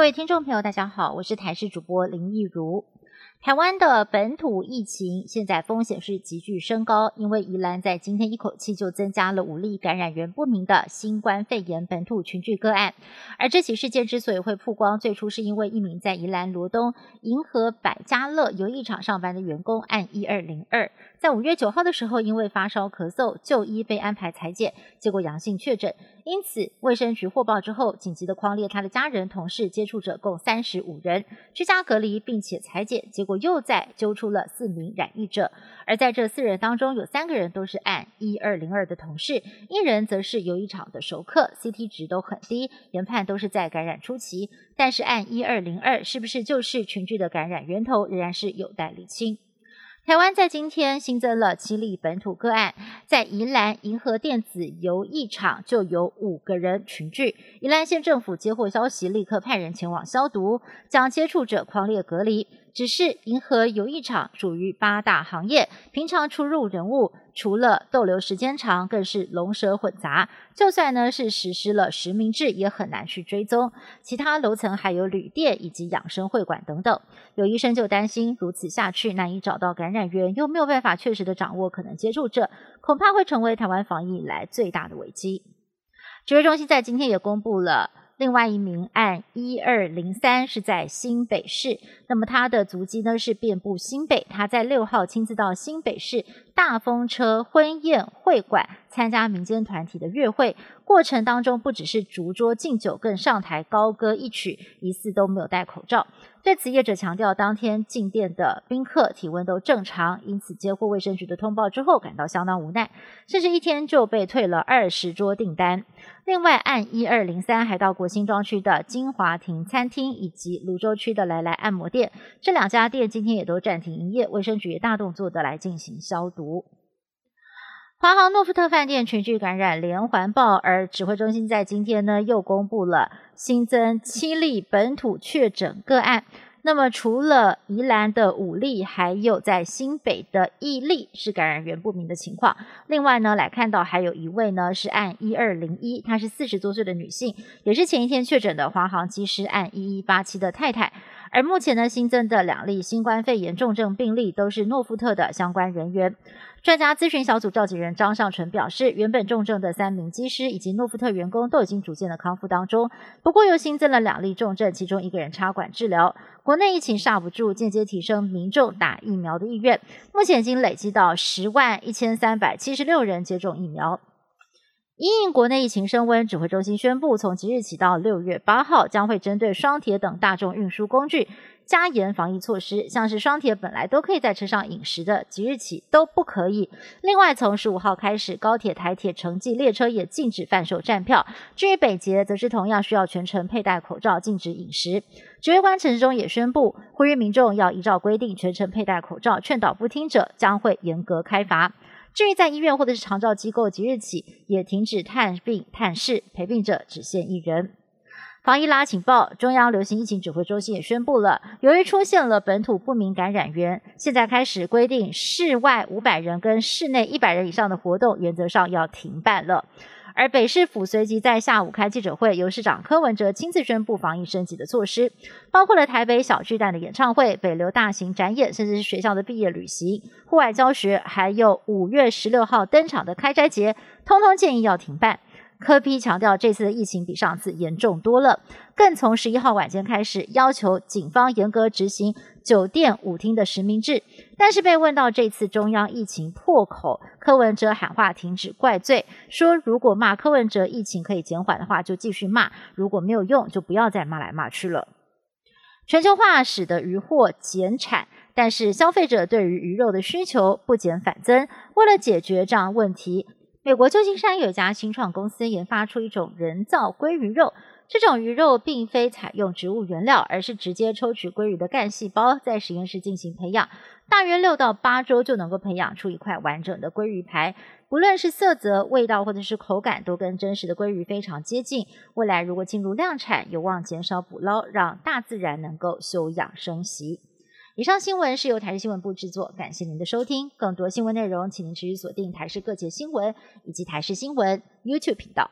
各位听众朋友，大家好，我是台视主播林义如。台湾的本土疫情现在风险是急剧升高，因为宜兰在今天一口气就增加了五例感染源不明的新冠肺炎本土群聚个案。而这起事件之所以会曝光，最初是因为一名在宜兰罗东银河百家乐游艺场上班的员工按一二零二，在五月九号的时候因为发烧咳嗽就医被安排裁剪，结果阳性确诊。因此卫生局获报之后，紧急的框列他的家人、同事、接触者共三十五人居家隔离，并且裁剪，结果。又再揪出了四名染疫者，而在这四人当中，有三个人都是按一二零二的同事，一人则是游艺场的熟客，CT 值都很低，研判都是在感染初期。但是按一二零二是不是就是群聚的感染源头，仍然是有待厘清。台湾在今天新增了七例本土个案，在宜兰银河电子游艺场就有五个人群聚。宜兰县政府接获消息，立刻派人前往消毒，将接触者狂烈隔离。只是银河游艺场属于八大行业，平常出入人物除了逗留时间长，更是龙蛇混杂。就算呢是实施了实名制，也很难去追踪。其他楼层还有旅店以及养生会馆等等。有医生就担心，如此下去难以找到感染源，又没有办法确实的掌握可能接触者，恐怕会成为台湾防疫以来最大的危机。指挥中心在今天也公布了。另外一名案一二零三是在新北市，那么他的足迹呢是遍布新北，他在六号亲自到新北市大风车婚宴会馆参加民间团体的乐会，过程当中不只是烛桌敬酒，更上台高歌一曲，疑似都没有戴口罩。对此，业者强调，当天进店的宾客体温都正常，因此接获卫生局的通报之后，感到相当无奈，甚至一天就被退了二十桌订单。另外，按一二零三还到国新庄区的金华亭餐厅以及泸州区的来来按摩店，这两家店今天也都暂停营业，卫生局也大动作的来进行消毒。华航诺富特饭店群聚感染连环爆，而指挥中心在今天呢又公布了新增七例本土确诊个案。那么除了宜兰的五例，还有在新北的一例是感染源不明的情况。另外呢，来看到还有一位呢是按一二零一，她是四十多岁的女性，也是前一天确诊的华航机师按一一八七的太太。而目前呢，新增的两例新冠肺炎重症病例都是诺富特的相关人员。专家咨询小组召集人张尚纯表示，原本重症的三名机师以及诺富特员工都已经逐渐的康复当中，不过又新增了两例重症，其中一个人插管治疗。国内疫情刹不住，间接提升民众打疫苗的意愿，目前已经累积到十万一千三百七十六人接种疫苗。因应国内疫情升温，指挥中心宣布，从即日起到六月八号，将会针对双铁等大众运输工具加严防疫措施。像是双铁本来都可以在车上饮食的，即日起都不可以。另外，从十五号开始，高铁、台铁、城际列车也禁止贩售站票。至于北捷，则是同样需要全程佩戴口罩，禁止饮食。指挥官陈时中也宣布，呼吁民众要依照规定全程佩戴口罩，劝导不听者将会严格开罚。至于在医院或者是长照机构，即日起也停止探病探视，陪病者只限一人。防疫拉警报，中央流行疫情指挥中心也宣布了，由于出现了本土不明感染源，现在开始规定室外五百人跟室内一百人以上的活动，原则上要停办了。而北市府随即在下午开记者会，由市长柯文哲亲自宣布防疫升级的措施，包括了台北小巨蛋的演唱会、北流大型展演，甚至是学校的毕业旅行、户外教学，还有五月十六号登场的开斋节，通通建议要停办。科批强调，这次的疫情比上次严重多了，更从十一号晚间开始要求警方严格执行酒店舞厅的实名制。但是被问到这次中央疫情破口，柯文哲喊话停止怪罪，说如果骂柯文哲疫情可以减缓的话，就继续骂；如果没有用，就不要再骂来骂去了。全球化使得鱼货减产，但是消费者对于鱼肉的需求不减反增。为了解决这样问题。美国旧金山有一家新创公司研发出一种人造鲑鱼肉，这种鱼肉并非采用植物原料，而是直接抽取鲑鱼的干细胞，在实验室进行培养，大约六到八周就能够培养出一块完整的鲑鱼排，不论是色泽、味道或者是口感，都跟真实的鲑鱼非常接近。未来如果进入量产，有望减少捕捞，让大自然能够休养生息。以上新闻是由台视新闻部制作，感谢您的收听。更多新闻内容，请您持续锁定台视各界新闻以及台视新闻 YouTube 频道。